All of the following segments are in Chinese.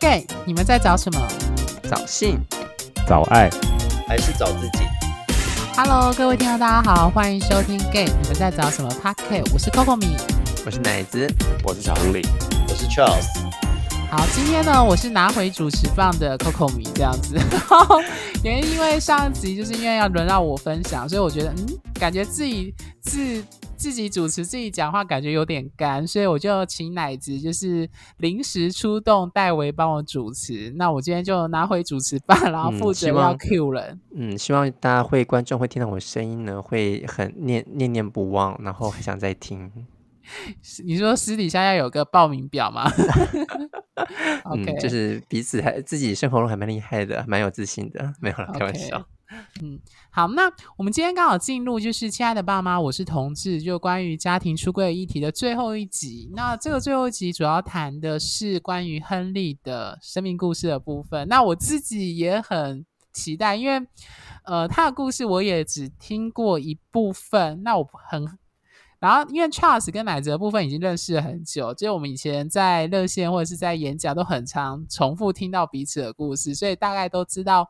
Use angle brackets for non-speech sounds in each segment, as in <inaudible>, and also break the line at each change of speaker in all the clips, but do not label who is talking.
gay，你们在找什么？
找性，
找爱，
还是找自己
？Hello，各位听众，大家好，欢迎收听 gay，你们在找什么 p o d c a s 我是 Coco 米，
我是奶子，
我是小亨利，
我是 Charles。
好，今天呢，我是拿回主持棒的 Coco 米这样子，<laughs> 原因因为上一集就是因为要轮到我分享，所以我觉得嗯，感觉自己自。自己主持自己讲话感觉有点干，所以我就请奶子就是临时出动代为帮我主持。那我今天就拿回主持棒，然后负责要 Q 人。
嗯，希望大家会观众会听到我的声音呢，会很念念念不忘，然后还想再听。<laughs>
你说私底下要有个报名表吗？<laughs> <laughs>
嗯，就是彼此还自己生活中还蛮厉害的，蛮有自信的，没有了，开玩笑。
嗯，好，那我们今天刚好进入就是亲爱的爸妈，我是同志，就关于家庭出柜议题的最后一集。那这个最后一集主要谈的是关于亨利的生命故事的部分。那我自己也很期待，因为呃，他的故事我也只听过一部分。那我很，然后因为 Charles 跟奶哲部分已经认识了很久，就我们以前在热线或者是在演讲都很常重复听到彼此的故事，所以大概都知道。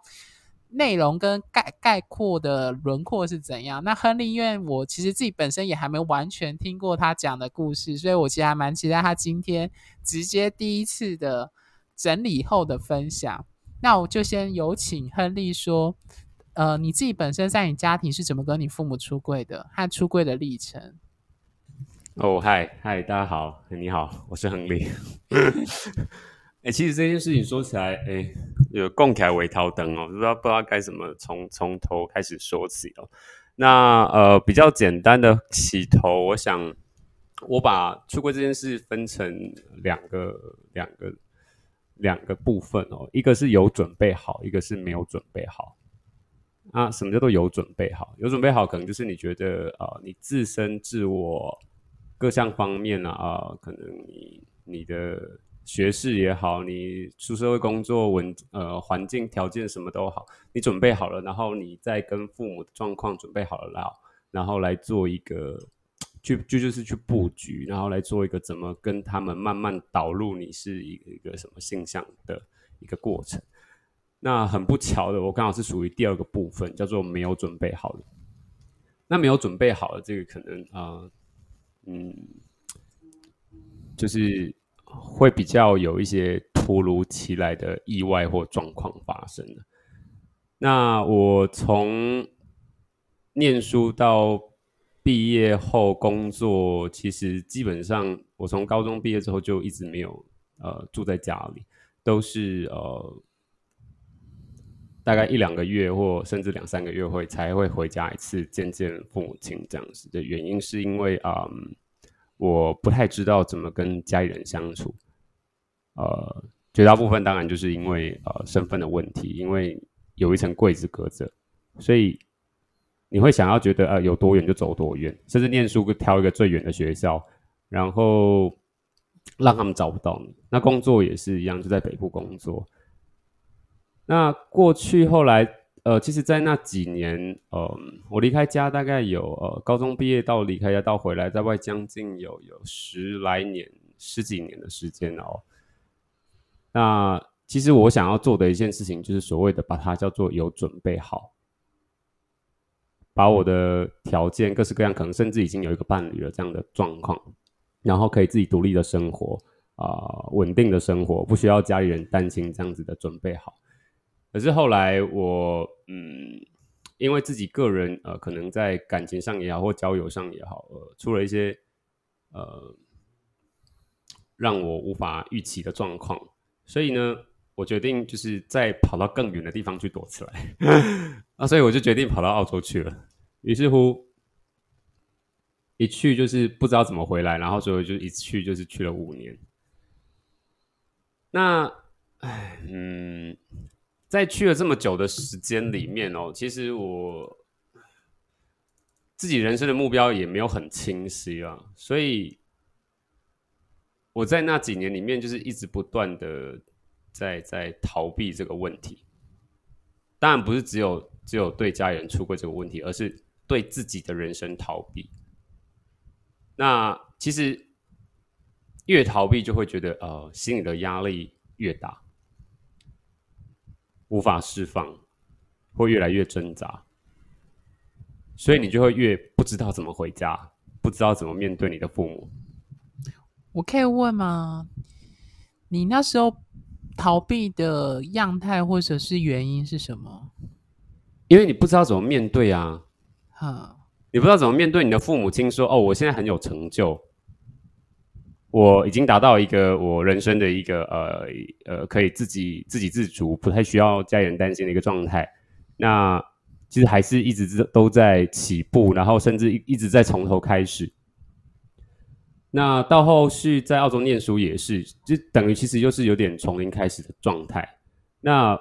内容跟概概括的轮廓是怎样？那亨利，因为我其实自己本身也还没完全听过他讲的故事，所以我其实还蛮期待他今天直接第一次的整理后的分享。那我就先有请亨利说，呃，你自己本身在你家庭是怎么跟你父母出柜的，和出柜的历程。
哦，嗨嗨，大家好，你好，我是亨利。哎，<laughs> 其实这件事情说起来，哎，有共凯为涛灯哦，不知道不知道该怎么从从头开始说起哦。那呃，比较简单的起头，我想我把出柜这件事分成两个两个两个部分哦，一个是有准备好，一个是没有准备好。啊，什么叫做有准备好？有准备好，可能就是你觉得呃，你自身自我各项方面呢啊，可能你你的。学士也好，你出社会工作稳呃环境条件什么都好，你准备好了，然后你再跟父母的状况准备好了，然后然后来做一个去就就是去布局，然后来做一个怎么跟他们慢慢导入你是一一个什么现象的一个过程。那很不巧的，我刚好是属于第二个部分，叫做没有准备好的。那没有准备好的这个可能啊，嗯，就是。会比较有一些突如其来的意外或状况发生的。那我从念书到毕业后工作，其实基本上我从高中毕业之后就一直没有呃住在家里，都是呃大概一两个月或甚至两三个月会才会回家一次见见父母亲这样子的原因，是因为啊。我不太知道怎么跟家里人相处，呃，绝大部分当然就是因为呃身份的问题，因为有一层柜子隔着，所以你会想要觉得呃有多远就走多远，甚至念书挑一个最远的学校，然后让他们找不到你。那工作也是一样，就在北部工作。那过去后来。呃，其实，在那几年，呃，我离开家大概有呃，高中毕业到离开家到回来，在外将近有有十来年、十几年的时间哦。那其实我想要做的一件事情，就是所谓的把它叫做有准备好，把我的条件各式各样，可能甚至已经有一个伴侣了这样的状况，然后可以自己独立的生活啊，稳定的生活，不需要家里人担心这样子的准备好。可是后来我嗯，因为自己个人呃，可能在感情上也好，或交友上也好，呃，出了一些呃让我无法预期的状况，所以呢，我决定就是再跑到更远的地方去躲起来 <laughs> 啊，所以我就决定跑到澳洲去了。于是乎，一去就是不知道怎么回来，然后所以就一去就是去了五年。那，唉，嗯。在去了这么久的时间里面哦，其实我自己人生的目标也没有很清晰啊，所以我在那几年里面就是一直不断的在在逃避这个问题。当然不是只有只有对家人出柜这个问题，而是对自己的人生逃避。那其实越逃避就会觉得呃心里的压力越大。无法释放，会越来越挣扎，所以你就会越不知道怎么回家，不知道怎么面对你的父母。
我可以问吗？你那时候逃避的样态或者是原因是什么？
因为你不知道怎么面对啊，
哈，
你不知道怎么面对你的父母亲，说哦，我现在很有成就，我已经达到一个我人生的一个呃呃，可以自己自给自足，不太需要家人担心的一个状态。那其实还是一直都在起步，然后甚至一一直在从头开始。那到后续在澳洲念书也是，就等于其实就是有点从零开始的状态。那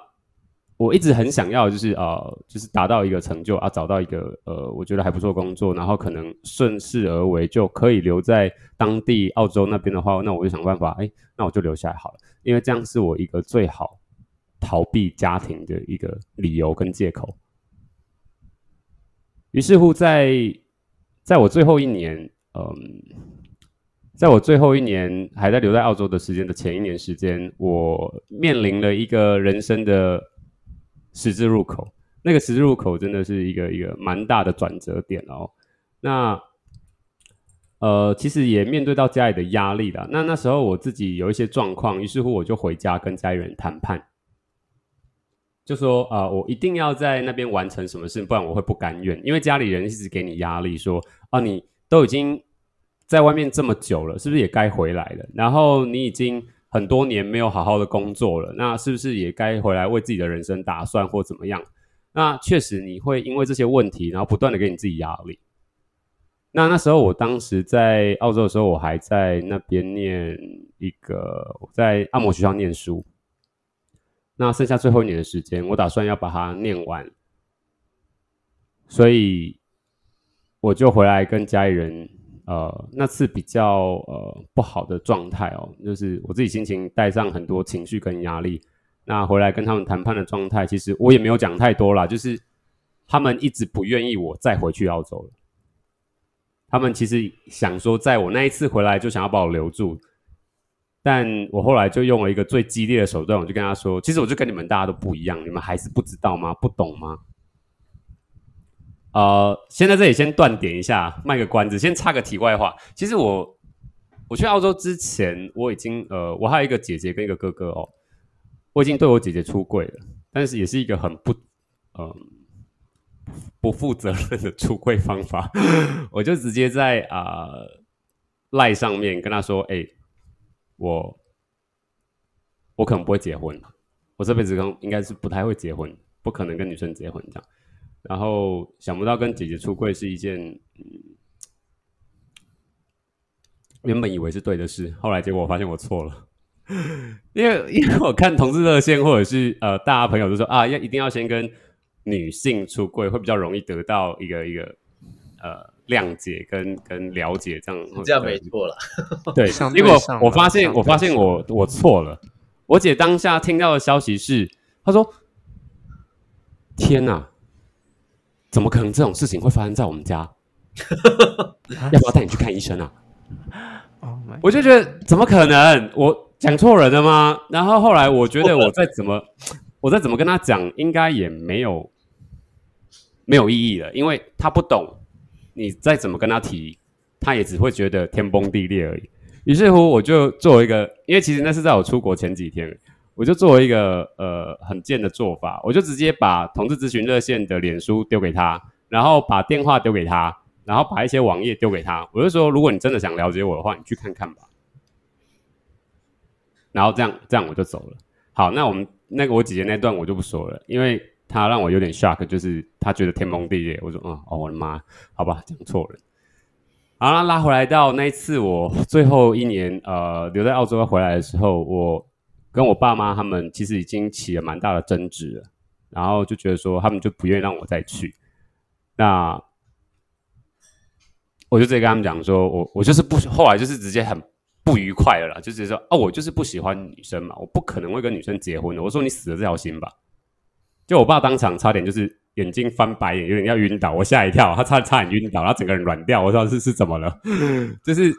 我一直很想要，就是呃，就是达到一个成就啊，找到一个呃，我觉得还不错工作，然后可能顺势而为就可以留在当地澳洲那边的话，那我就想办法，哎，那我就留下来好了，因为这样是我一个最好逃避家庭的一个理由跟借口。于是乎，在在我最后一年，嗯。在我最后一年还在留在澳洲的时间的前一年时间，我面临了一个人生的十字路口。那个十字路口真的是一个一个蛮大的转折点哦。那呃，其实也面对到家里的压力的。那那时候我自己有一些状况，于是乎我就回家跟家里人谈判，就说啊，我一定要在那边完成什么事，不然我会不甘愿。因为家里人一直给你压力，说啊，你都已经。在外面这么久了，是不是也该回来了？然后你已经很多年没有好好的工作了，那是不是也该回来为自己的人生打算或怎么样？那确实你会因为这些问题，然后不断的给你自己压力。那那时候我当时在澳洲的时候，我还在那边念一个在按摩学校念书。那剩下最后一年的时间，我打算要把它念完，所以我就回来跟家里人。呃，那次比较呃不好的状态哦，就是我自己心情带上很多情绪跟压力。那回来跟他们谈判的状态，其实我也没有讲太多啦，就是他们一直不愿意我再回去澳洲了。他们其实想说，在我那一次回来就想要把我留住，但我后来就用了一个最激烈的手段，我就跟他说，其实我就跟你们大家都不一样，你们还是不知道吗？不懂吗？呃，先在这里先断点一下，卖个关子，先插个题外话。其实我我去澳洲之前，我已经呃，我还有一个姐姐跟一个哥哥哦，我已经对我姐姐出柜了，但是也是一个很不嗯不负责任的出柜方法。<laughs> 我就直接在啊赖上面跟他说：“哎，我我可能不会结婚，我这辈子应应该是不太会结婚，不可能跟女生结婚这样。”然后想不到跟姐姐出柜是一件，嗯，原本以为是对的事，后来结果我发现我错了，<laughs> 因为因为我看同志热线或者是呃大家朋友都说啊要一定要先跟女性出柜会比较容易得到一个一个呃谅解跟跟了解这样，
这样没错了，
对，结果我发现我发现我我错了，我姐当下听到的消息是她说天哪！怎么可能这种事情会发生在我们家？<laughs> 要不要带你去看医生啊？我就觉得怎么可能？我讲错人了吗？然后后来我觉得我再怎么，<laughs> 我再怎么跟他讲，应该也没有没有意义了，因为他不懂。你再怎么跟他提，他也只会觉得天崩地裂而已。于是乎，我就做一个，因为其实那是在我出国前几天。我就做一个呃很贱的做法，我就直接把同志咨询热线的脸书丢给他，然后把电话丢给他，然后把一些网页丢给他。我就说，如果你真的想了解我的话，你去看看吧。然后这样这样我就走了。好，那我们那个我姐姐那段我就不说了，因为她让我有点 shock，就是她觉得天崩地裂。我说，嗯，哦，我的妈，好吧，讲错了。好了，拉回来到那一次我最后一年呃留在澳洲回来的时候，我。跟我爸妈他们其实已经起了蛮大的争执了，然后就觉得说他们就不愿意让我再去，那我就直接跟他们讲说，我我就是不，后来就是直接很不愉快了，就直接说哦，我就是不喜欢女生嘛，我不可能会跟女生结婚的。我说你死了这条心吧，就我爸当场差点就是眼睛翻白眼，有点要晕倒，我吓一跳，他差差点晕倒，他整个人软掉，我说是是怎么了？<laughs> 就是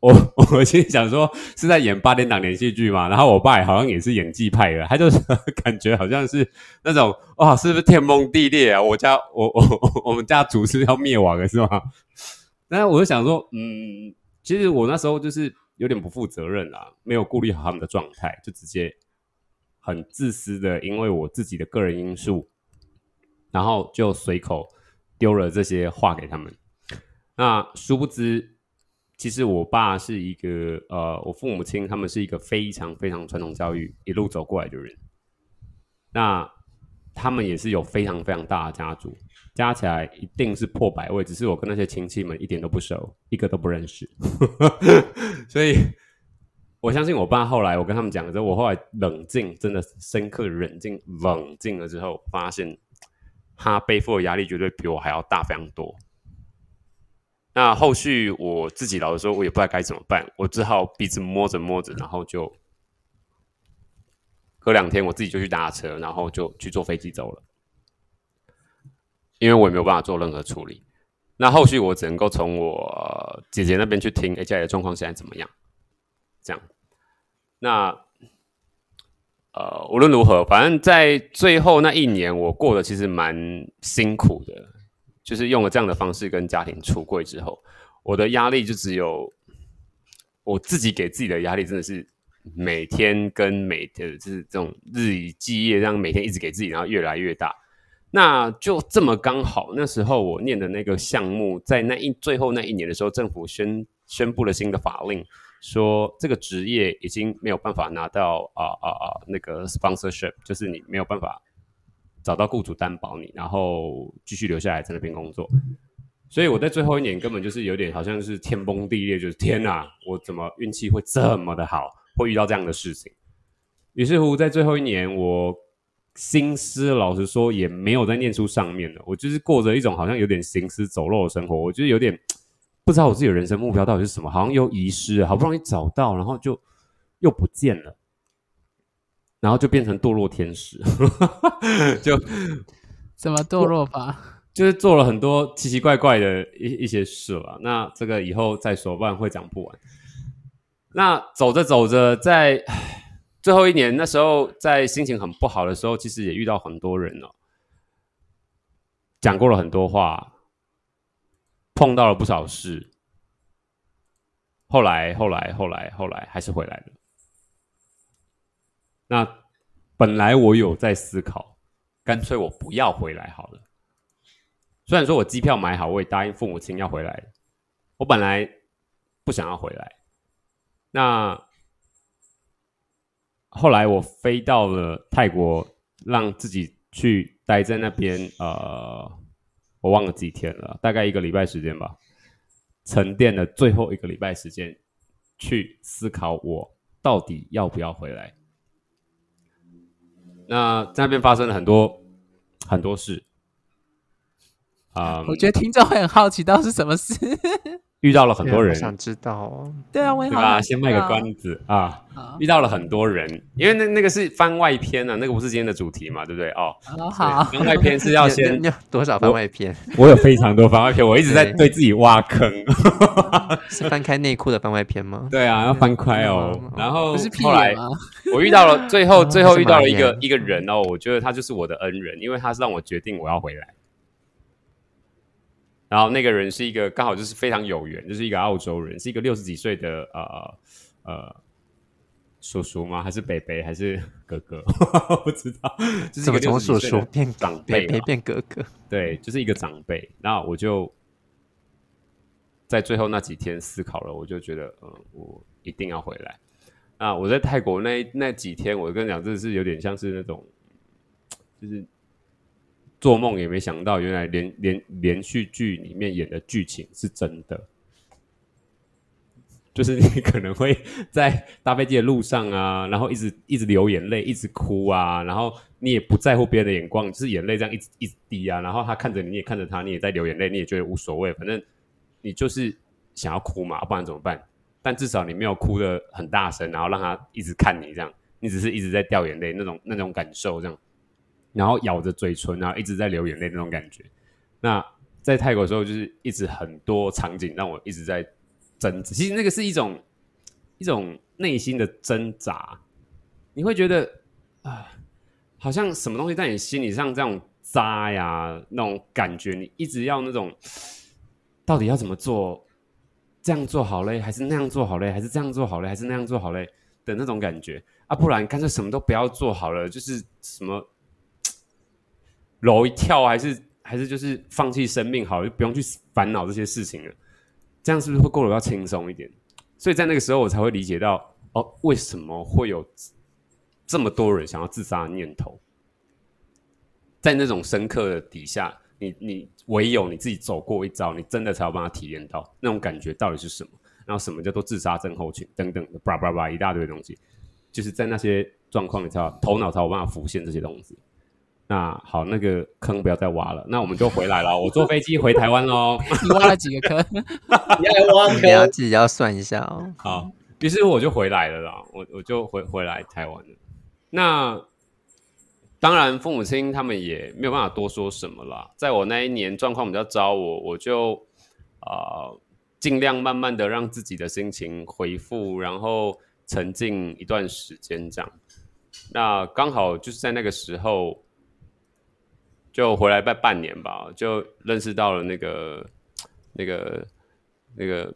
我 <laughs> 我心里想说是在演八点档连续剧嘛，然后我爸好像也是演技派的，他就是 <laughs> 感觉好像是那种哇，是不是天崩地裂啊？我家我我 <laughs> 我们家族是要灭亡了是吗？但是我就想说，嗯，其实我那时候就是有点不负责任啊，没有顾虑好他们的状态，就直接很自私的，因为我自己的个人因素，然后就随口丢了这些话给他们。那殊不知。其实我爸是一个呃，我父母亲他们是一个非常非常传统教育一路走过来的人，那他们也是有非常非常大的家族，加起来一定是破百位，只是我跟那些亲戚们一点都不熟，一个都不认识，<laughs> 所以我相信我爸后来我跟他们讲的时候，我后来冷静，真的深刻冷静冷静了之后，发现他背负的压力绝对比我还要大非常多。那后续我自己老的时候，我也不知道该怎么办，我只好鼻子摸着摸着，然后就隔两天我自己就去搭车，然后就去坐飞机走了，因为我也没有办法做任何处理。那后续我只能够从我姐姐那边去听，哎，家里的状况现在怎么样？这样。那呃，无论如何，反正在最后那一年，我过得其实蛮辛苦的。就是用了这样的方式跟家庭出柜之后，我的压力就只有我自己给自己的压力，真的是每天跟每天就是这种日以继夜，这样每天一直给自己，然后越来越大。那就这么刚好，那时候我念的那个项目，在那一最后那一年的时候，政府宣宣布了新的法令，说这个职业已经没有办法拿到啊啊啊那个 sponsorship，就是你没有办法。找到雇主担保你，然后继续留下来在那边工作。所以我在最后一年根本就是有点好像是天崩地裂，就是天哪，我怎么运气会这么的好，会遇到这样的事情？于是乎，在最后一年，我心思老实说也没有在念书上面了，我就是过着一种好像有点行尸走肉的生活。我觉得有点不知道我自己的人生目标到底是什么，好像又遗失了，好不容易找到，然后就又不见了。然后就变成堕落天使，<laughs> 就
怎么堕落吧？<laughs>
就是做了很多奇奇怪怪的一一些事吧。那这个以后再说，不然会讲不完。那走着走着，在最后一年那时候，在心情很不好的时候，其实也遇到很多人哦，讲过了很多话，碰到了不少事。后来，后来，后来，后来，还是回来了。那本来我有在思考，干脆我不要回来好了。虽然说我机票买好，我也答应父母亲要回来。我本来不想要回来。那后来我飞到了泰国，让自己去待在那边。呃，我忘了几天了，大概一个礼拜时间吧。沉淀了最后一个礼拜时间，去思考我到底要不要回来。那在那边发生了很多很多事
啊！我觉得听众会很好奇，到底是什么事？
遇到了很多人，
想知道哦。
对啊，我也
对吧？先卖个关子啊！遇到了很多人，因为那那个是番外篇啊，那个不是今天的主题嘛，对不对？哦，
好，
番外篇是要先
多少番外篇？
我有非常多番外篇，我一直在对自己挖坑。<laughs>
是翻开内裤的番外篇吗？
对啊，要翻开哦。然后后来我遇到了，最后最后遇到了一个一个人哦，我觉得他就是我的恩人，因为他是让我决定我要回来。然后那个人是一个刚好就是非常有缘，就是一个澳洲人，是一个六十几岁的呃呃叔叔吗？还是伯伯？还是哥哥？<laughs> 不知道，就是一个
从叔叔变
长辈，
变哥哥。
对，就是一个长辈。那我就在最后那几天思考了，我就觉得，嗯，我一定要回来。啊我在泰国那那几天，我跟你讲，真的是有点像是那种，就是。做梦也没想到，原来连连连续剧里面演的剧情是真的，就是你可能会在搭飞机的路上啊，然后一直一直流眼泪，一直哭啊，然后你也不在乎别人的眼光，就是眼泪这样一直一直滴啊，然后他看着你，你也看着他，你也在流眼泪，你也觉得无所谓，反正你就是想要哭嘛，不然怎么办？但至少你没有哭的很大声，然后让他一直看你这样，你只是一直在掉眼泪那种那种感受这样。然后咬着嘴唇，然后一直在流眼泪那种感觉。那在泰国的时候，就是一直很多场景让我一直在挣扎，其实那个是一种一种内心的挣扎。你会觉得啊，好像什么东西在你心里上这种扎呀，那种感觉，你一直要那种到底要怎么做？这样做好嘞，还是那样做好嘞？还是这样做好嘞，还是那样做好嘞？的那种感觉啊，不然干脆什么都不要做好了，就是什么楼一跳，还是还是就是放弃生命好，就不用去烦恼这些事情了。这样是不是会过得要轻松一点？所以在那个时候，我才会理解到哦，为什么会有这么多人想要自杀的念头？在那种深刻的底下，你你唯有你自己走过一遭，你真的才有办法体验到那种感觉到底是什么。然后什么叫做自杀症候群等等的，叭叭叭一大堆东西，就是在那些状况里头，头脑才有办法浮现这些东西。那好，那个坑不要再挖了，那我们就回来了。我坐飞机回台湾喽。<laughs>
你挖了几个坑？<laughs>
你要挖坑？
你要自己要算一下哦。
好，于是我就回来了啦。我我就回回来台湾了。那当然，父母亲他们也没有办法多说什么啦。在我那一年状况比较糟，我我就啊尽量慢慢的让自己的心情恢复，然后沉静一段时间这样。那刚好就是在那个时候。就回来半半年吧，就认识到了那个、那个、那个，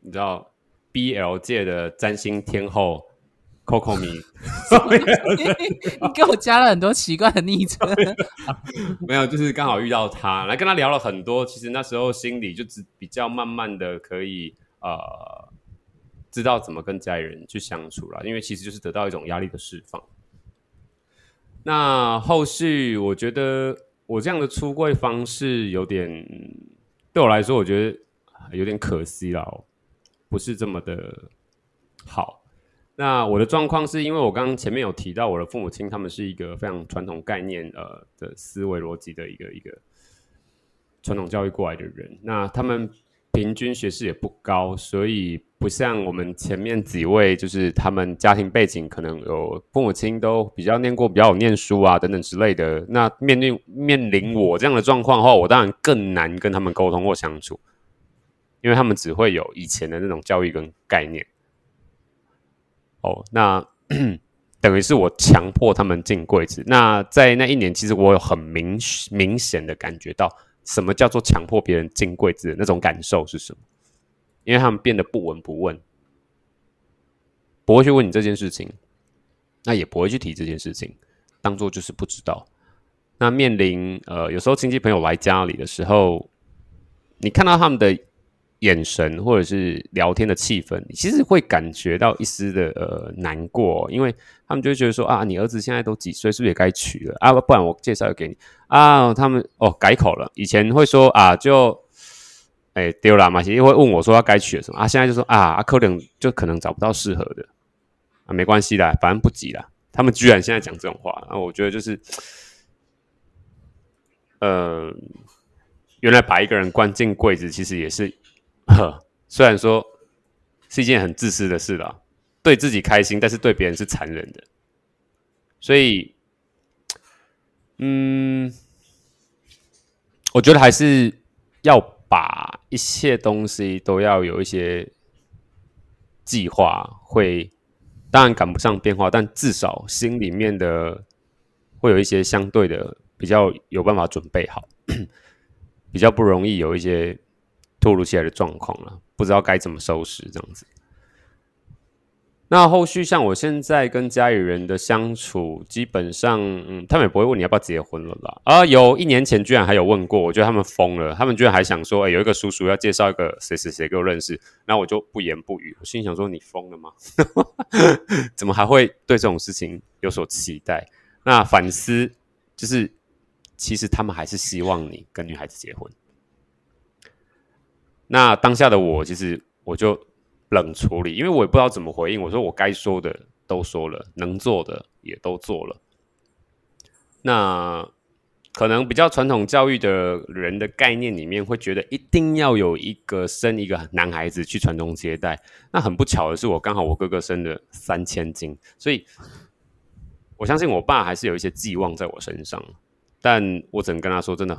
你知道，BL 界的占星天后 Coco 米，<laughs> <laughs>
你给我加了很多奇怪的昵称。<laughs>
没有，就是刚好遇到他，来跟他聊了很多。其实那时候心里就只比较慢慢的可以呃，知道怎么跟家里人去相处了，因为其实就是得到一种压力的释放。那后续我觉得我这样的出柜方式有点对我来说，我觉得有点可惜了，不是这么的好。那我的状况是因为我刚刚前面有提到，我的父母亲他们是一个非常传统概念呃的思维逻辑的一个一个传统教育过来的人，那他们平均学识也不高，所以。不像我们前面几位，就是他们家庭背景可能有父母亲都比较念过，比较有念书啊等等之类的。那面对面临我这样的状况的话，我当然更难跟他们沟通或相处，因为他们只会有以前的那种教育跟概念。哦，那 <clears throat> 等于是我强迫他们进柜子。那在那一年，其实我有很明明显的感觉到，什么叫做强迫别人进柜子的那种感受是什么。因为他们变得不闻不问，不会去问你这件事情，那也不会去提这件事情，当做就是不知道。那面临呃，有时候亲戚朋友来家里的时候，你看到他们的眼神或者是聊天的气氛，其实会感觉到一丝的呃难过，因为他们就会觉得说啊，你儿子现在都几岁，是不是也该娶了啊？不然我介绍给你啊。他们哦改口了，以前会说啊就。哎，丢了嘛？其实会问我说要该娶了什么啊？现在就说啊，阿可能就可能找不到适合的啊，没关系的，反正不急了。他们居然现在讲这种话，那我觉得就是，呃，原来把一个人关进柜子，其实也是，虽然说是一件很自私的事了，对自己开心，但是对别人是残忍的。所以，嗯，我觉得还是要。把一切东西都要有一些计划，会当然赶不上变化，但至少心里面的会有一些相对的比较有办法准备好，比较不容易有一些突如其来的状况了，不知道该怎么收拾这样子。那后续像我现在跟家里人的相处，基本上，嗯，他们也不会问你要不要结婚了啦。啊，有一年前居然还有问过，我觉得他们疯了，他们居然还想说，哎，有一个叔叔要介绍一个谁谁谁给我认识，那我就不言不语。我心想说，你疯了吗？<laughs> 怎么还会对这种事情有所期待？那反思就是，其实他们还是希望你跟女孩子结婚。那当下的我，其实我就。冷处理，因为我也不知道怎么回应。我说我该说的都说了，能做的也都做了。那可能比较传统教育的人的概念里面，会觉得一定要有一个生一个男孩子去传宗接代。那很不巧的是，我刚好我哥哥生了三千斤，所以我相信我爸还是有一些寄望在我身上。但我只能跟他说，真的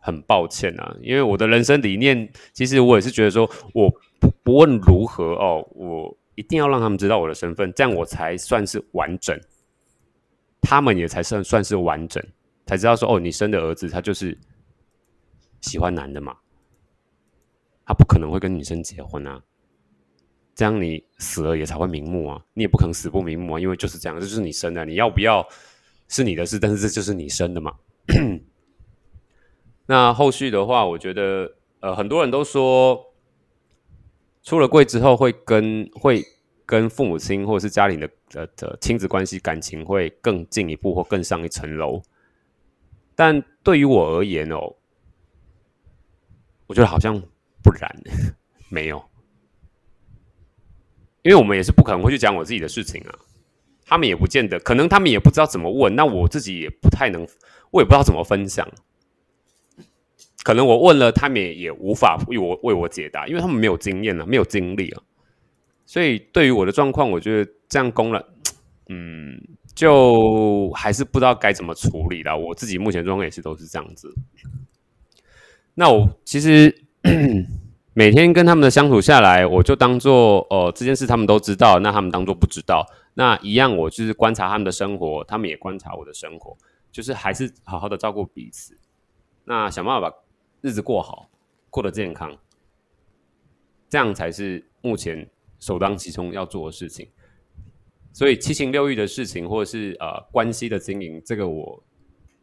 很抱歉啊，因为我的人生理念，其实我也是觉得说我。不问如何哦，我一定要让他们知道我的身份，这样我才算是完整，他们也才算算是完整，才知道说哦，你生的儿子他就是喜欢男的嘛，他不可能会跟女生结婚啊。这样你死了也才会瞑目啊，你也不可能死不瞑目啊，因为就是这样，这就是你生的，你要不要是你的事，但是这就是你生的嘛。那后续的话，我觉得呃，很多人都说出了柜之后会跟会跟父母亲或者是家里的呃的亲子关系感情会更进一步或更上一层楼，但对于我而言哦，我觉得好像不然，<laughs> 没有。因为我们也是不可能会去讲我自己的事情啊，他们也不见得，可能他们也不知道怎么问，那我自己也不太能，我也不知道怎么分享，可能我问了，他们也也无法为我为我解答，因为他们没有经验啊，没有经历啊，所以对于我的状况，我觉得这样攻了，<tsk> 嗯，就还是不知道该怎么处理了。我自己目前状况也是都是这样子，那我其实。<clears throat> 每天跟他们的相处下来，我就当做哦这件事他们都知道，那他们当做不知道。那一样，我就是观察他们的生活，他们也观察我的生活，就是还是好好的照顾彼此。那想办法把日子过好，过得健康，这样才是目前首当其冲要做的事情。所以七情六欲的事情，或者是呃关系的经营，这个我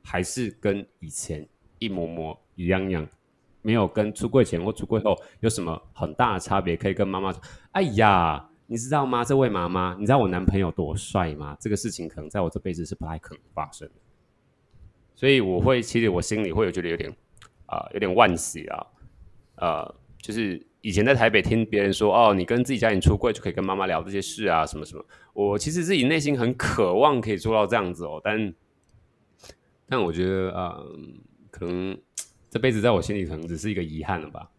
还是跟以前一模模一样样。没有跟出柜前或出柜后有什么很大的差别，可以跟妈妈说：“哎呀，你知道吗？这位妈妈，你知道我男朋友多帅吗？这个事情可能在我这辈子是不太可能发生的。”所以我会，其实我心里会有觉得有点啊，有点惋惜啊。呃，就是以前在台北听别人说：“哦，你跟自己家人出柜就可以跟妈妈聊这些事啊，什么什么。”我其实自己内心很渴望可以做到这样子哦，但但我觉得啊，可能。这辈子在我心里可能只是一个遗憾了吧，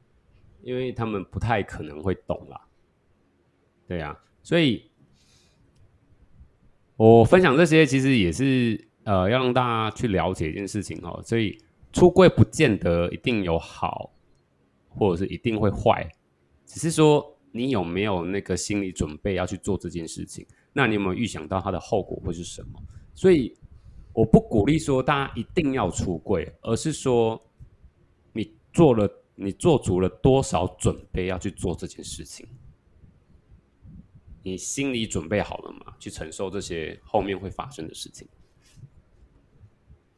因为他们不太可能会懂啦。对呀，所以我分享这些其实也是呃要让大家去了解一件事情哦。所以出柜不见得一定有好，或者是一定会坏，只是说你有没有那个心理准备要去做这件事情？那你有没有预想到它的后果会是什么？所以我不鼓励说大家一定要出柜，而是说你。做了，你做足了多少准备要去做这件事情？你心理准备好了吗？去承受这些后面会发生的事情？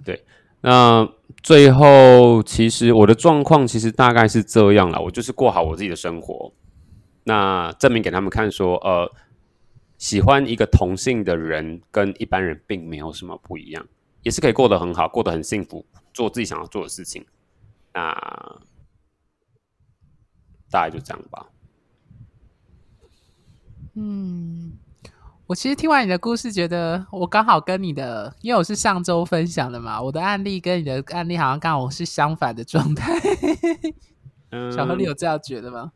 对，那最后其实我的状况其实大概是这样了，我就是过好我自己的生活，那证明给他们看说，呃，喜欢一个同性的人跟一般人并没有什么不一样，也是可以过得很好，过得很幸福，做自己想要做的事情。那大概就这样吧。
嗯，我其实听完你的故事，觉得我刚好跟你的，因为我是上周分享的嘛，我的案例跟你的案例好像刚好是相反的状态。<laughs> 小何，你有这样觉得吗？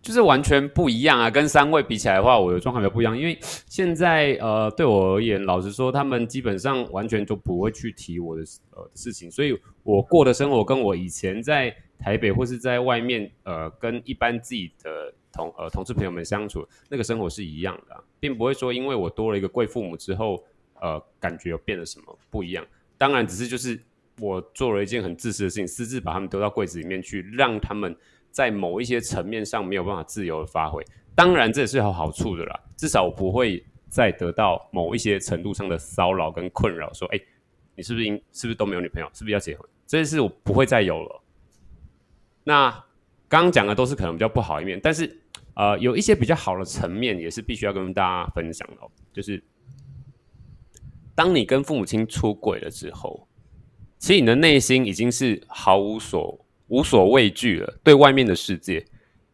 就是完全不一样啊！跟三位比起来的话，我的状况比较不一样。因为现在呃，对我而言，老实说，他们基本上完全都不会去提我的呃事情，所以我过的生活跟我以前在台北或是在外面呃，跟一般自己的同呃同事朋友们相处那个生活是一样的，并不会说因为我多了一个贵父母之后，呃，感觉有变了什么不一样。当然，只是就是我做了一件很自私的事情，私自把他们丢到柜子里面去，让他们。在某一些层面上没有办法自由的发挥，当然这也是有好处的啦。至少我不会再得到某一些程度上的骚扰跟困扰，说：“哎，你是不是应是不是都没有女朋友？是不是要结婚？”这些事我不会再有了。那刚刚讲的都是可能比较不好一面，但是呃，有一些比较好的层面也是必须要跟大家分享的，就是当你跟父母亲出轨了之后，其实你的内心已经是毫无所。无所畏惧了，对外面的世界，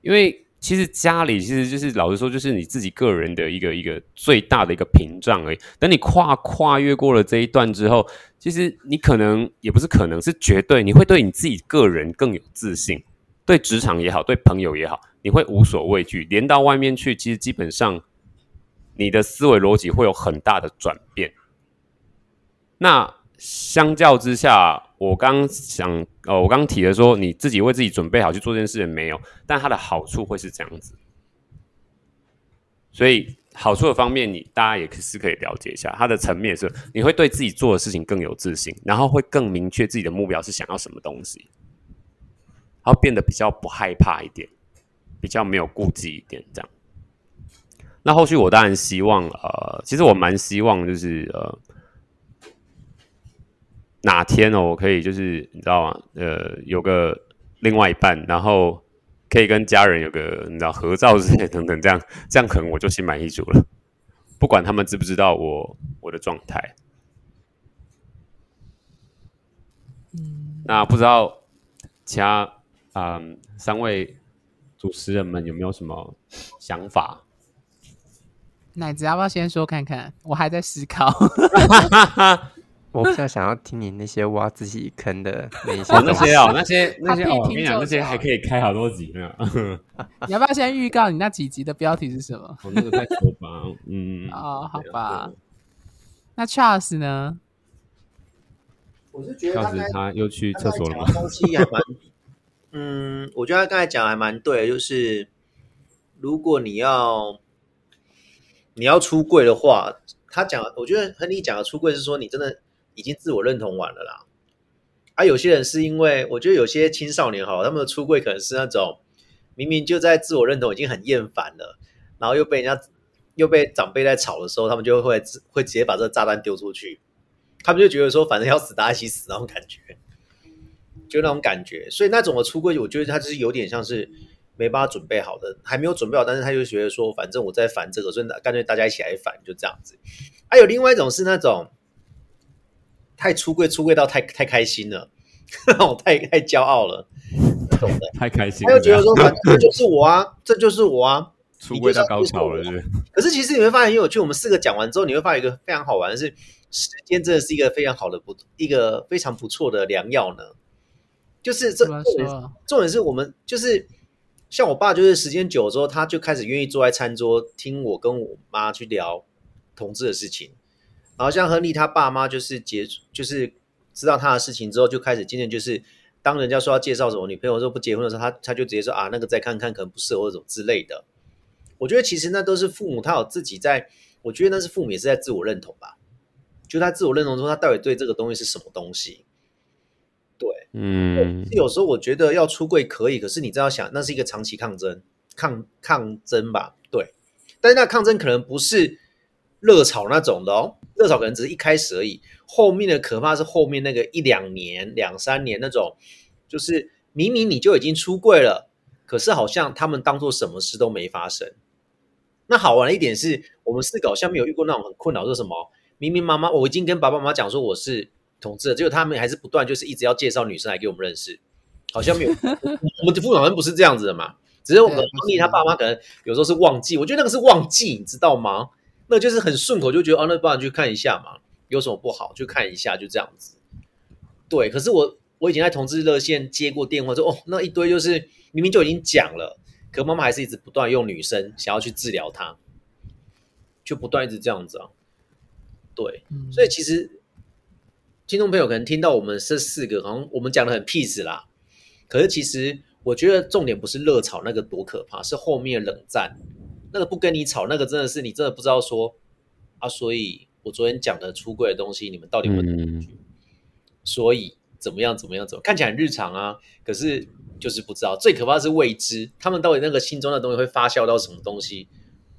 因为其实家里其实就是老实说，就是你自己个人的一个一个最大的一个屏障而已。等你跨跨越过了这一段之后，其实你可能也不是可能是绝对，你会对你自己个人更有自信，对职场也好，对朋友也好，你会无所畏惧。连到外面去，其实基本上你的思维逻辑会有很大的转变。那相较之下，我刚想，哦，我刚提的说，你自己为自己准备好去做这件事没有？但它的好处会是这样子，所以好处的方面，你大家也是可以了解一下。它的层面是，你会对自己做的事情更有自信，然后会更明确自己的目标是想要什么东西，然后变得比较不害怕一点，比较没有顾忌一点，这样。那后续我当然希望，呃，其实我蛮希望就是呃。哪天哦，我可以就是你知道吗？呃，有个另外一半，然后可以跟家人有个你知道合照之类等等，这样 <laughs> 这样可能我就心满意足了。不管他们知不知道我我的状态。嗯，那不知道其他啊三位主持人们有没有什么想法？<laughs>
奶子要不要先说看看？我还在思考。<laughs>
我比较想要听你那些挖自己坑的那些，
那些哦，那些那些哦，我跟你讲，那些还可以开好多集呢。<laughs>
你要不要先预告你那几集的标题是什么？
我那个在说吧，嗯，
哦，好吧。那 Charles 呢？
我是觉得
他又去厕所了吗？
东西还蛮……嗯，我觉得他刚才讲还蛮对，就是如果你要你要出柜的话，他讲，我觉得和你讲的出柜是说你真的。已经自我认同完了啦，而有些人是因为我觉得有些青少年哈，他们的出柜可能是那种明明就在自我认同已经很厌烦了，然后又被人家又被长辈在吵的时候，他们就会会直接把这个炸弹丢出去，他们就觉得说反正要死大家一起死那种感觉，就那种感觉，所以那种的出柜，我觉得他就是有点像是没办法准备好的，还没有准备好，但是他就觉得说反正我在烦这个，所以干脆大家一起来烦，就这样子。还有另外一种是那种。太出柜，出柜到太太开心了，<laughs> 太太骄傲了，懂的，
太开心。
他就觉得说，反正这就是我啊，这就是我啊，
出柜到高潮了，是
可是其实你会发现很有趣，我们四个讲完之后，你会发现一个非常好玩的是，时间真的是一个非常好的不一个非常不错的良药呢。就是这重点，重点是我们就是像我爸，就是时间久了之后，他就开始愿意坐在餐桌听我跟我妈去聊同志的事情。然后像亨利他爸妈就是结就是知道他的事情之后，就开始渐渐就是当人家说要介绍什么女朋友说不结婚的时候，他他就直接说啊那个再看看可能不适合或者之类的。我觉得其实那都是父母他有自己在，我觉得那是父母也是在自我认同吧。就他自我认同中他到底对这个东西是什么东西。嗯，有时候我觉得要出柜可以，可是你知道想那是一个长期抗争抗抗争吧？对，但是那抗争可能不是热炒那种的哦。热炒可能只是一开始而已，后面的可怕是后面那个一两年、两三年那种，就是明明你就已经出柜了，可是好像他们当做什么事都没发生。那好玩的一点是我们四个好像没有遇过那种很困扰，说什么明明妈妈我已经跟爸爸妈妈讲说我是同志了，结果他们还是不断就是一直要介绍女生来给我们认识，好像没有。我们的父母好像不是这样子的嘛，只是我们亨利他爸妈可能有时候是忘记，我觉得那个是忘记，你知道吗？那就是很顺口就觉得哦，那不然去看一下嘛，有什么不好去看一下，就这样子。对，可是我我已经在同志热线接过电话，说哦，那一堆就是明明就已经讲了，可妈妈还是一直不断用女生想要去治疗他，就不断一直这样子啊。对，所以其实听众朋友可能听到我们这四个，好像我们讲的很 peace 啦，可是其实我觉得重点不是热炒那个多可怕，是后面冷战。那个不跟你吵，那个真的是你真的不知道说啊，所以我昨天讲的出柜的东西，你们到底会怎么去？所以怎么样怎么样怎么看起来很日常啊，可是就是不知道。最可怕是未知，他们到底那个心中的东西会发酵到什么东西，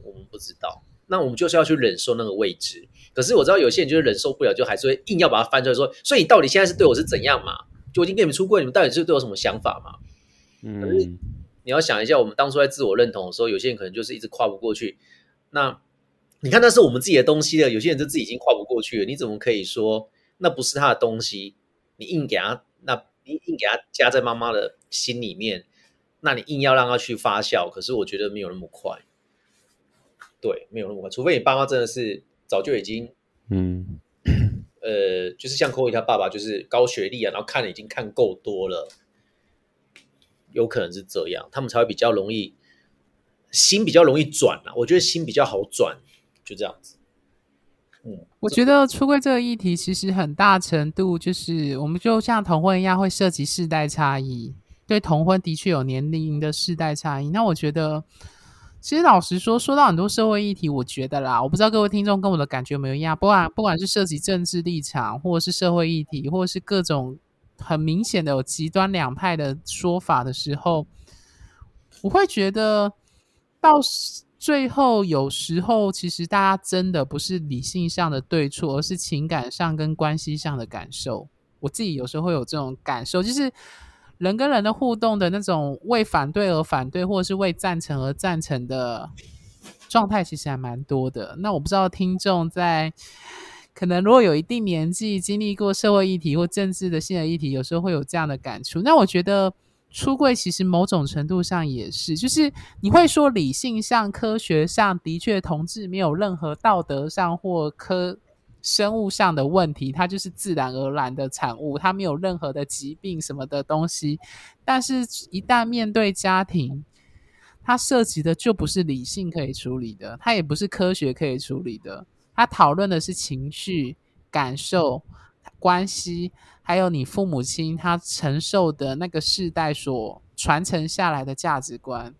我们不知道。那我们就是要去忍受那个未知。可是我知道有些人就是忍受不了，就还是会硬要把它翻出来说。所以你到底现在是对我是怎样嘛？就我已经跟你们出柜，你们到底是对我什么想法嘛？嗯。你要想一下，我们当初在自我认同的时候，有些人可能就是一直跨不过去。那你看，那是我们自己的东西了。有些人就自己已经跨不过去了，你怎么可以说那不是他的东西？你硬给他，那你硬给他加在妈妈的心里面，那你硬要让他去发酵，可是我觉得没有那么快。对，没有那么快，除非你爸妈真的是早就已经，嗯，呃，就是像寇伟他爸爸，就是高学历啊，然后看了已经看够多了。有可能是这样，他们才会比较容易心比较容易转啊。我觉得心比较好转，就这样子。
嗯，我觉得出柜这个议题其实很大程度就是我们就像同婚一样，会涉及世代差异。对同婚的确有年龄的世代差异。那我觉得其实老实说，说到很多社会议题，我觉得啦，我不知道各位听众跟我的感觉有没有一样。不管不管是涉及政治立场，或者是社会议题，或者是各种很明显的有极端两派的说法的时候，我会觉得到最后，有时候其实大家真的不是理性上的对错，而是情感上跟关系上的感受。我自己有时候会有这种感受，就是。人跟人的互动的那种为反对而反对，或者是为赞成而赞成的状态，其实还蛮多的。那我不知道听众在可能如果有一定年纪，经历过社会议题或政治的新的议题，有时候会有这样的感触。那我觉得出柜其实某种程度上也是，就是你会说理性上、科学上的确同志没有任何道德上或科。生物上的问题，它就是自然而然的产物，它没有任何的疾病什么的东西。但是，一旦面对家庭，它涉及的就不是理性可以处理的，它也不是科学可以处理的。它讨论的是情绪、感受、关系，还有你父母亲他承受的那个世代所传承下来的价值观。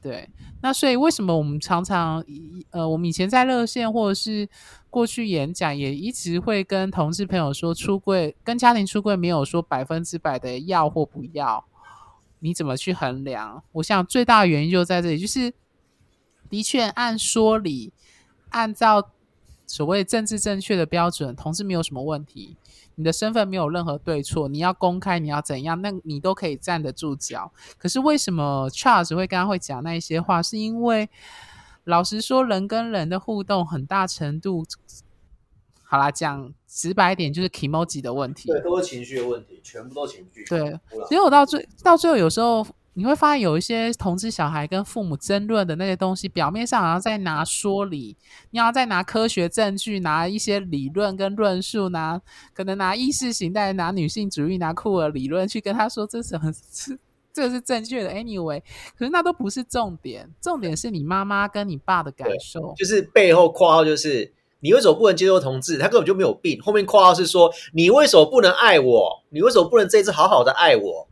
对，那所以为什么我们常常，呃，我们以前在热线或者是过去演讲，也一直会跟同事朋友说，出柜跟家庭出柜没有说百分之百的要或不要，你怎么去衡量？我想最大的原因就在这里，就是的确按说理，按照所谓政治正确的标准，同志没有什么问题。你的身份没有任何对错，你要公开，你要怎样，那你都可以站得住脚。可是为什么 Charles 会刚刚会讲那一些话？是因为老实说，人跟人的互动很大程度，好啦，讲直白一点，就是 emoji 的问题，
对，都是情绪的问题，全部都情绪。
对，所以我到最到最后，有时候。你会发现有一些同志小孩跟父母争论的那些东西，表面上好像在拿说理，你要再拿科学证据，拿一些理论跟论述，拿可能拿意识形态、拿女性主义、拿酷儿理论去跟他说这什么是 <laughs> 这个是正确的。Anyway，可是那都不是重点，重点是你妈妈跟你爸的感受，
就是背后括号就是你为什么不能接受同志？他根本就没有病。后面括号是说你为什么不能爱我？你为什么不能这次好好的爱我？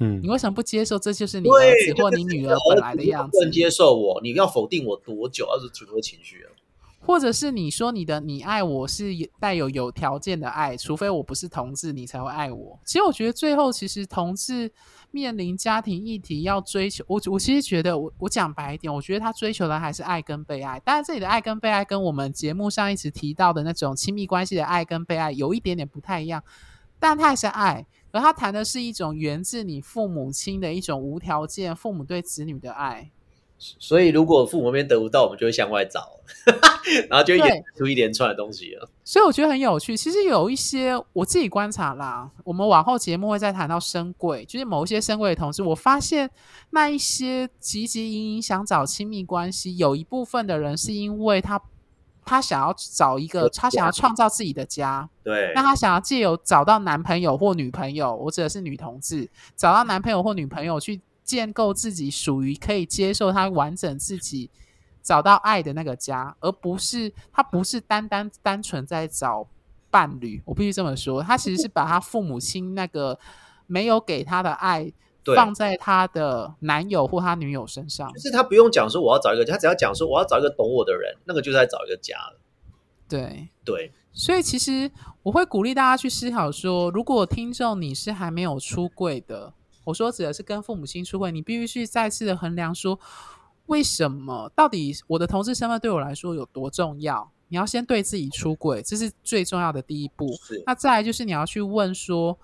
嗯，你为什么不接受？这就是你儿子或你女儿本来的样子。
不能接受我，你要否定我多久？而是很多情绪啊。
或者是你说你的你爱我是带有有条件的爱，除非我不是同志，你才会爱我。其实我觉得最后，其实同志面临家庭议题要追求，我我其实觉得，我我讲白一点，我觉得他追求的还是爱跟被爱。当然，这里的爱跟被爱跟我们节目上一直提到的那种亲密关系的爱跟被爱有一点点不太一样，但他也是爱。而他谈的是一种源自你父母亲的一种无条件父母对子女的爱，
所以如果父母那边得不到，我们就会向外找，<laughs> 然后就演出一连串的东西了。
所以我觉得很有趣。其实有一些我自己观察啦，我们往后节目会再谈到深贵，就是某一些深贵的同事，我发现那一些积极营营想找亲密关系，有一部分的人是因为他。他想要找一个，他想要创造自己的家。
对，
那他想要借由找到男朋友或女朋友，我指的是女同志，找到男朋友或女朋友去建构自己属于可以接受他完整自己，找到爱的那个家，而不是他不是单单单纯在找伴侣。我必须这么说，他其实是把他父母亲那个没有给他的爱。放在他的男友或他女友身上，
就是他不用讲说我要找一个，他只要讲说我要找一个懂我的人，那个就在找一个家了。
对
对，
所以其实我会鼓励大家去思考说，如果听众你是还没有出柜的，我说指的是跟父母亲出柜，你必须去再次的衡量说，为什么到底我的同志身份对我来说有多重要？你要先对自己出柜，这是最重要的第一步。那再来就是你要去问说。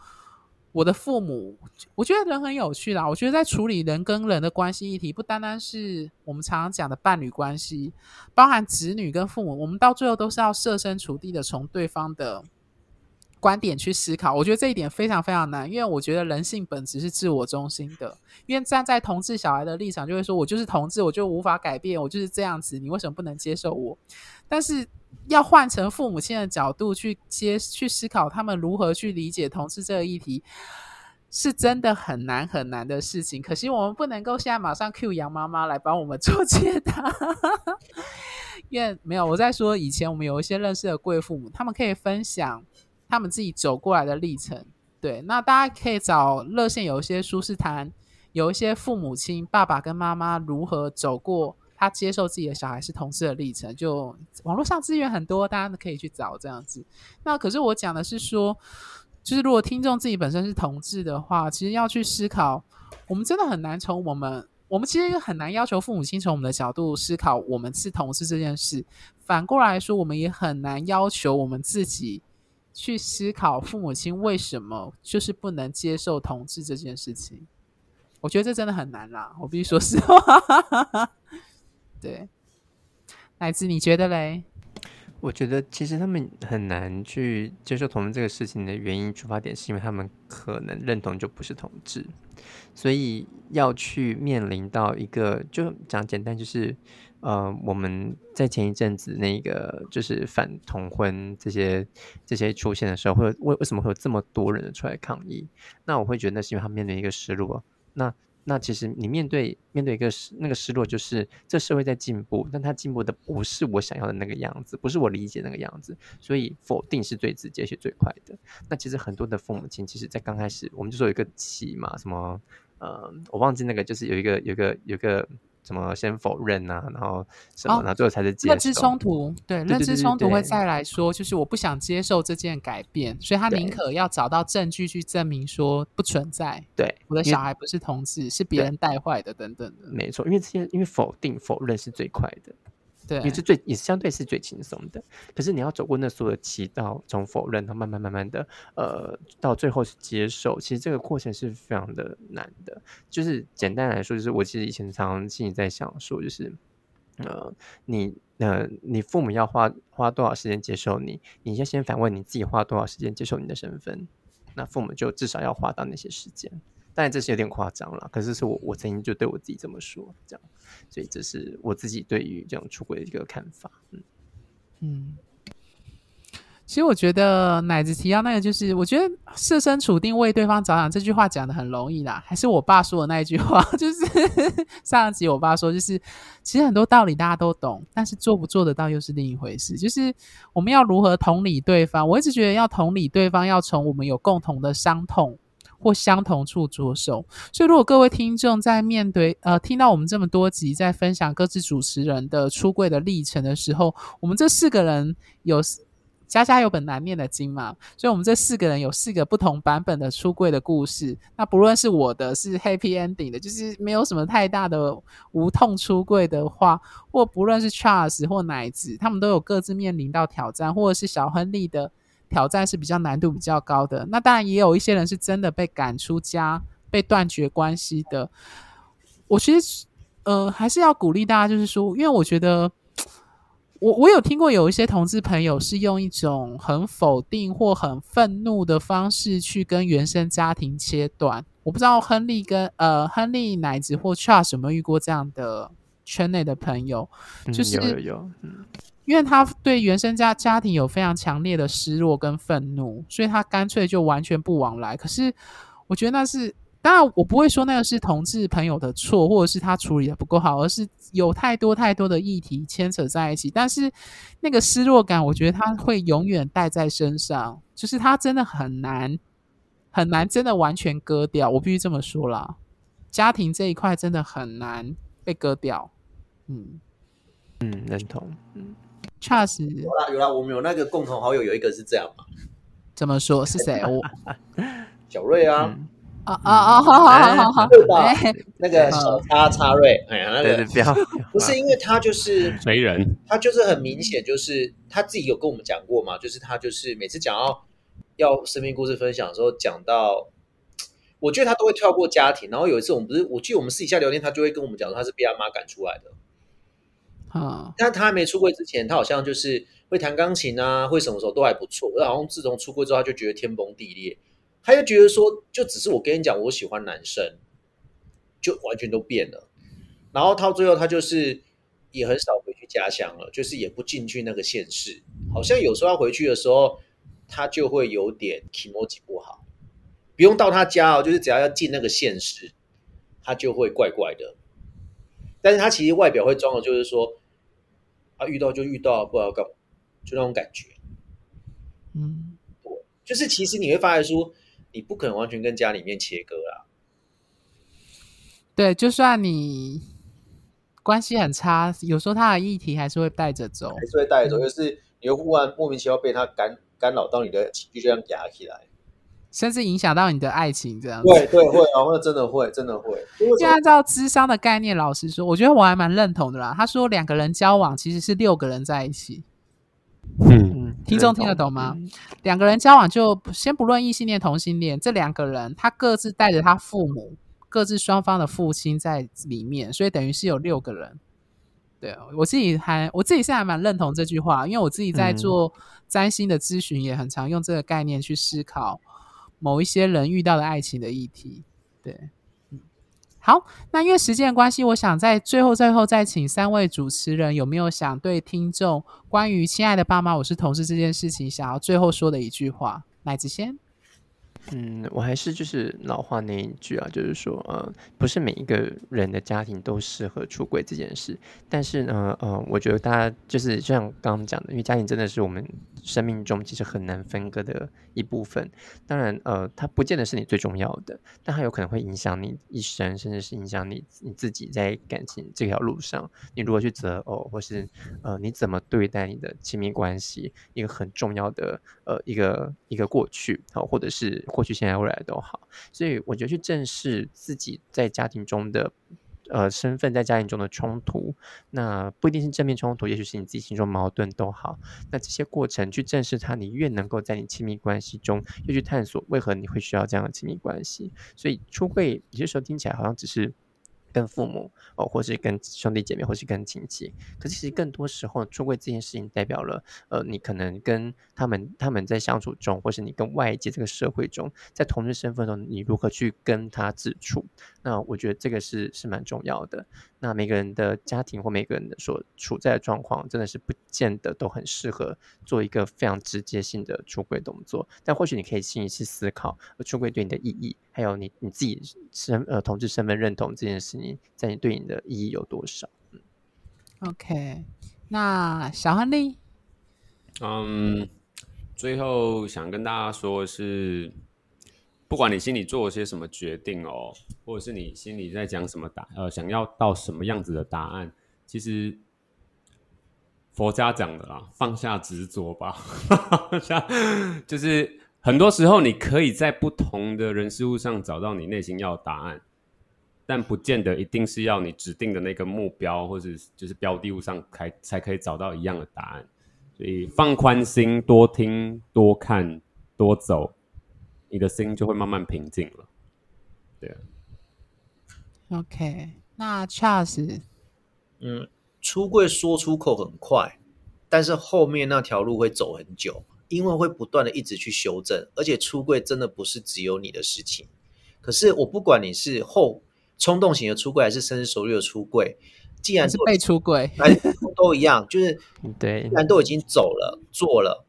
我的父母，我觉得人很有趣啦。我觉得在处理人跟人的关系议题，不单单是我们常常讲的伴侣关系，包含子女跟父母，我们到最后都是要设身处地的从对方的观点去思考。我觉得这一点非常非常难，因为我觉得人性本质是自我中心的。因为站在同志小孩的立场，就会说我就是同志，我就无法改变，我就是这样子，你为什么不能接受我？但是。要换成父母亲的角度去接去思考，他们如何去理解同志这个议题，是真的很难很难的事情。可惜我们不能够现在马上 Q 杨妈妈来帮我们做解答，<laughs> 因为没有我在说以前我们有一些认识的贵父母，他们可以分享他们自己走过来的历程。对，那大家可以找热线有一些书是谈。有一些父母亲，爸爸跟妈妈如何走过他接受自己的小孩是同志的历程，就网络上资源很多，大家可以去找这样子。那可是我讲的是说，就是如果听众自己本身是同志的话，其实要去思考，我们真的很难从我们。我们其实很难要求父母亲从我们的角度思考我们是同事这件事。反过来说，我们也很难要求我们自己去思考父母亲为什么就是不能接受同志这件事情。我觉得这真的很难啦，我必须说实话。对，乃至你觉得嘞？
我觉得其实他们很难去接受同志这个事情的原因出发点，是因为他们可能认同就不是同志。所以要去面临到一个，就讲简单，就是呃，我们在前一阵子那个就是反同婚这些这些出现的时候，会为为什么会有这么多人出来抗议？那我会觉得那是因为他面临一个失落。那那其实你面对面对一个失那个失落，就是这社会在进步，但它进步的不是我想要的那个样子，不是我理解那个样子，所以否定是最直接且最快的。那其实很多的父母亲，其实在刚开始，我们就说有一个起嘛，什么呃，我忘记那个，就是有一个有一个有个。什么先否认啊，然后什么，然后最后才是
认知冲突。对，认知冲突会再来说，就是我不想接受这件改变，所以他宁可要找到证据去证明说不存在。
对，
我的小孩不是同志，是别人带坏的等等的。
没错，因为这些，因为否定否认是最快的。
对，
也是最也是相对是最轻松的。可是你要走过那所有的渠道，从否认到慢慢慢慢的，呃，到最后是接受，其实这个过程是非常的难的。就是简单来说，就是我其实以前常常心里在想说，就是呃，你呃，你父母要花花多少时间接受你，你先先反问你自己花多少时间接受你的身份，那父母就至少要花到那些时间。但这是有点夸张了，可是是我我曾经就对我自己这么说，这样，所以这是我自己对于这种出轨的一个看法。嗯
嗯，其实我觉得奶子提到那个，就是我觉得设身处地为对方着想这句话讲的很容易啦，还是我爸说的那一句话，<laughs> 就是 <laughs> 上一集我爸说，就是其实很多道理大家都懂，但是做不做得到又是另一回事。就是我们要如何同理对方，我一直觉得要同理对方，要从我们有共同的伤痛。或相同处着手，所以如果各位听众在面对呃听到我们这么多集在分享各自主持人的出柜的历程的时候，我们这四个人有家家有本难念的经嘛，所以我们这四个人有四个不同版本的出柜的故事。那不论是我的是 happy ending 的，就是没有什么太大的无痛出柜的话，或不论是 Charles 或奶子，他们都有各自面临到挑战，或者是小亨利的。挑战是比较难度比较高的，那当然也有一些人是真的被赶出家、被断绝关系的。我其实呃还是要鼓励大家，就是说，因为我觉得我我有听过有一些同志朋友是用一种很否定或很愤怒的方式去跟原生家庭切断。我不知道亨利跟呃亨利奶子或 Charles 有没有遇过这样的圈内的朋友，就是
有有有嗯。
因为他对原生家家庭有非常强烈的失落跟愤怒，所以他干脆就完全不往来。可是，我觉得那是当然，我不会说那个是同志朋友的错，或者是他处理的不够好，而是有太多太多的议题牵扯在一起。但是，那个失落感，我觉得他会永远带在身上，就是他真的很难很难真的完全割掉。我必须这么说啦，家庭这一块真的很难被割掉。
嗯嗯，认同，嗯。
确实
有啦有啦，我们有那个共同好友，有一个是这样嘛？
怎么说？<laughs> 是谁？我 <laughs>
小瑞啊
啊啊啊！好好好好好，
那个小叉叉瑞，哎呀，那个
不要
不是因为他就是
没人，
他就是很明显，就是他自己有跟我们讲过嘛，就是他就是每次讲到要生命故事分享的时候，讲到我觉得他都会跳过家庭，然后有一次我们不是，我记得我们私底下聊天，他就会跟我们讲说他是被他妈赶出来的。
啊！
但他还没出柜之前，他好像就是会弹钢琴啊，会什么时候都还不错。而好像自从出柜之后，他就觉得天崩地裂，他就觉得说，就只是我跟你讲，我喜欢男生，就完全都变了。然后到最后，他就是也很少回去家乡了，就是也不进去那个县市。好像有时候要回去的时候，他就会有点体模体不好。不用到他家哦，就是只要要进那个县市，他就会怪怪的。但是他其实外表会装的，就是说。啊，遇到就遇到，不知道干嘛，就那种感觉。
嗯，
对，就是其实你会发现说，你不可能完全跟家里面切割啦。
对，就算你关系很差，有时候他的议题还是会带着走，
还是会带着走，就是你会忽然莫名其妙被他干干扰到你的情绪，这样压起来。
甚至影响到你的爱情，这样
对对会哦，那真的会，真的会。
就按照智商的概念，老实说，我觉得我还蛮认同的啦。他说两个人交往其实是六个人在一起。
嗯，
听众听得懂吗？两个人交往就先不论异性恋、同性恋，这两个人他各自带着他父母，各自双方的父亲在里面，所以等于是有六个人。对我自己还我自己是还蛮认同这句话，因为我自己在做占星的咨询，也很常用这个概念去思考。某一些人遇到的爱情的议题，对，嗯，好，那因为时间的关系，我想在最后最后再请三位主持人有没有想对听众关于“亲爱的爸妈，我是同事”这件事情，想要最后说的一句话，乃子先。
嗯，我还是就是老话那一句啊，就是说，呃，不是每一个人的家庭都适合出轨这件事。但是呢，呃，我觉得大家就是像刚刚讲的，因为家庭真的是我们生命中其实很难分割的一部分。当然，呃，它不见得是你最重要的，但它有可能会影响你一生，甚至是影响你你自己在感情这条路上，你如何去择偶，或是呃，你怎么对待你的亲密关系，一个很重要的呃一个一个过去，好，或者是。过去、现在、未来都好，所以我觉得去正视自己在家庭中的呃身份，在家庭中的冲突，那不一定是正面冲突，也许是你自己心中矛盾都好。那这些过程去正视它，你越能够在你亲密关系中，越去探索为何你会需要这样的亲密关系。所以出柜有些时候听起来好像只是。跟父母哦，或是跟兄弟姐妹，或是跟亲戚，可其实更多时候出柜这件事情代表了，呃，你可能跟他们他们在相处中，或是你跟外界这个社会中，在同一身份中，你如何去跟他自处？那我觉得这个是是蛮重要的。那每个人的家庭或每个人的所处在的状况，真的是不见得都很适合做一个非常直接性的出轨动作。但或许你可以进一次思考，出轨对你的意义，还有你你自己身呃同志身份认同这件事情，在你对你的意义有多少？
嗯，OK，那小亨利，
嗯，最后想跟大家说的是。不管你心里做了些什么决定哦，或者是你心里在讲什么答呃，想要到什么样子的答案，其实佛家讲的啦，放下执着吧。<laughs> 像就是很多时候，你可以在不同的人事物上找到你内心要的答案，但不见得一定是要你指定的那个目标或者就是标的物上才才可以找到一样的答案。所以放宽心，多听、多看、多走。你的心就会慢慢平静了，对啊。
OK，那 Charles，
嗯，出柜说出口很快，但是后面那条路会走很久，因为会不断的一直去修正，而且出柜真的不是只有你的事情。可是我不管你是后冲动型的出柜，还是深思熟虑的出柜，既然
是被出柜，<laughs>
都一样，就是
对，
既然都已经走了做了。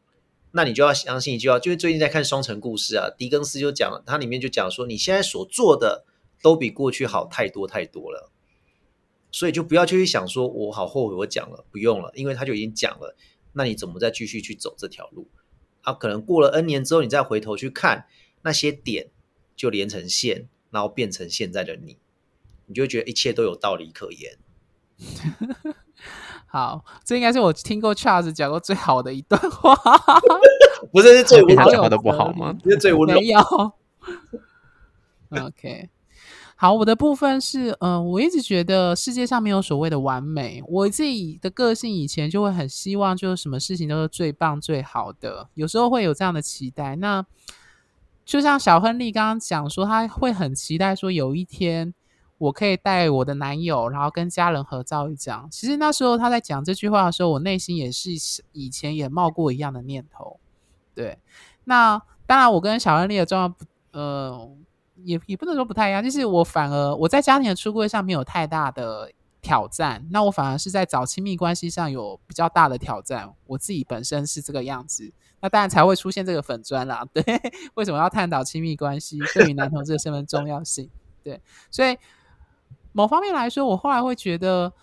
那你就要相信一句话，就是最近在看《双城故事》啊，狄更斯就讲了，它里面就讲说，你现在所做的都比过去好太多太多了，所以就不要去想说，我好后悔我讲了，不用了，因为他就已经讲了，那你怎么再继续去走这条路？啊，可能过了 N 年之后，你再回头去看那些点，就连成线，然后变成现在的你，你就觉得一切都有道理可言。<laughs>
好，这应该是我听过 Charles 讲过最好的一段话。<laughs>
不是是最无
聊的不好吗？<laughs>
是最无聊。
没有。OK，好，我的部分是，嗯，我一直觉得世界上没有所谓的完美。我自己的个性以前就会很希望，就是什么事情都是最棒、最好的。有时候会有这样的期待。那就像小亨利刚刚讲说，他会很期待说有一天。我可以带我的男友，然后跟家人合照一张。其实那时候他在讲这句话的时候，我内心也是以前也冒过一样的念头。对，那当然我跟小恩丽的状况，呃，也也不能说不太一样，就是我反而我在家庭的出柜上没有太大的挑战，那我反而是在找亲密关系上有比较大的挑战。我自己本身是这个样子，那当然才会出现这个粉砖啦。对，<laughs> 为什么要探讨亲密关系对于男同志的身份重要性？对，所以。某方面来说，我后来会觉得，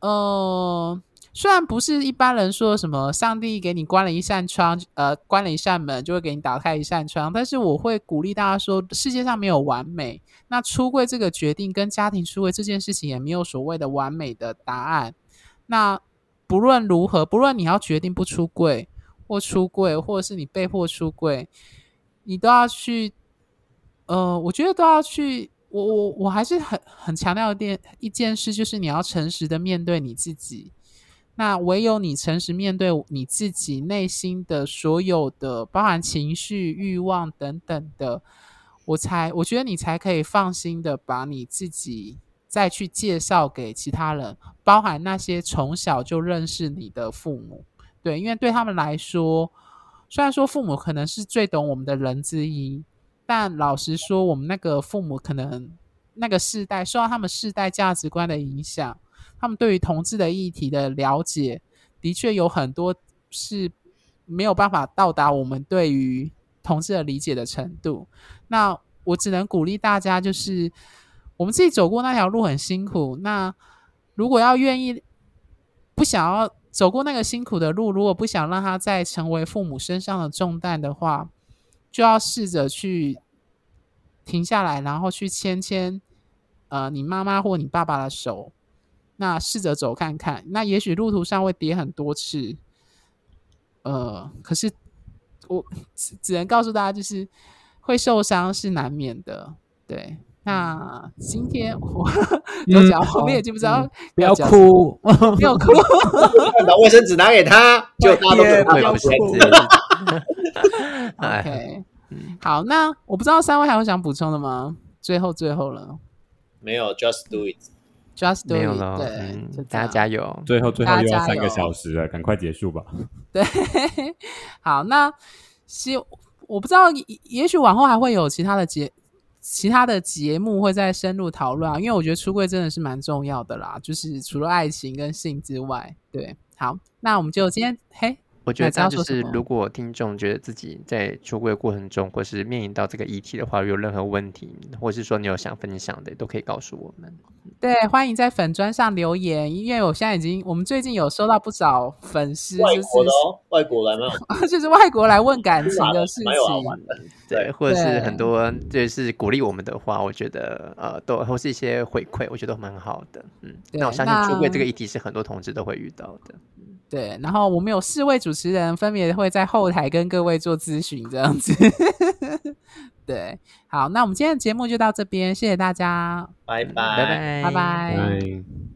呃，虽然不是一般人说什么上帝给你关了一扇窗，呃，关了一扇门就会给你打开一扇窗，但是我会鼓励大家说，世界上没有完美。那出柜这个决定跟家庭出柜这件事情也没有所谓的完美的答案。那不论如何，不论你要决定不出柜或出柜，或者是你被迫出柜，你都要去，呃，我觉得都要去。我我我还是很很强调一点一件事，就是你要诚实的面对你自己。那唯有你诚实面对你自己内心的所有的，包含情绪、欲望等等的，我才我觉得你才可以放心的把你自己再去介绍给其他人，包含那些从小就认识你的父母。对，因为对他们来说，虽然说父母可能是最懂我们的人之一，但老实说，我们那个父母可能那个世代受到他们世代价值观的影响。他们对于同志的议题的了解，的确有很多是没有办法到达我们对于同志的理解的程度。那我只能鼓励大家，就是我们自己走过那条路很辛苦。那如果要愿意不想要走过那个辛苦的路，如果不想让他再成为父母身上的重担的话，就要试着去停下来，然后去牵牵呃你妈妈或你爸爸的手。那试着走看看，那也许路途上会跌很多次，呃，可是我只只能告诉大家，就是会受伤是难免的。对，那今天我 <laughs> 有讲后面已经不知道，
不要哭，
不要哭 <laughs> <laughs>
把卫生纸拿给他，就大家都
不要哭。<laughs>
OK，好，那我不知道三位还有想补充的吗？最后最后了，
没有，Just do it。
Just
没有了，对，大家加油！
最后最后又要三个小时了，赶快结束吧。
对，<laughs> 好，那希我不知道，也许往后还会有其他的节其他的节目会再深入讨论啊，因为我觉得出柜真的是蛮重要的啦，就是除了爱情跟性之外，对，好，那我们就今天嘿。
我觉得就是，如果听众觉得自己在出柜过程中，或是面临到这个议题的话，有任何问题，或是说你有想分享的，都可以告诉我们。
对，欢迎在粉砖上留言，因为我现在已经，我们最近有收到不少粉丝，
外国的哦，外国来吗？<laughs>
就是外国来问感情的事情，<laughs>
对，或者是很多就是鼓励我们的话，我觉得呃，都或是一些回馈，我觉得都蛮好的。嗯，那我相信出柜这个议题是很多同志都会遇到的。
对，然后我们有四位主持人，分别会在后台跟各位做咨询，这样子。<laughs> 对，好，那我们今天的节目就到这边，谢谢大家，
拜拜，
拜。拜，
拜。拜。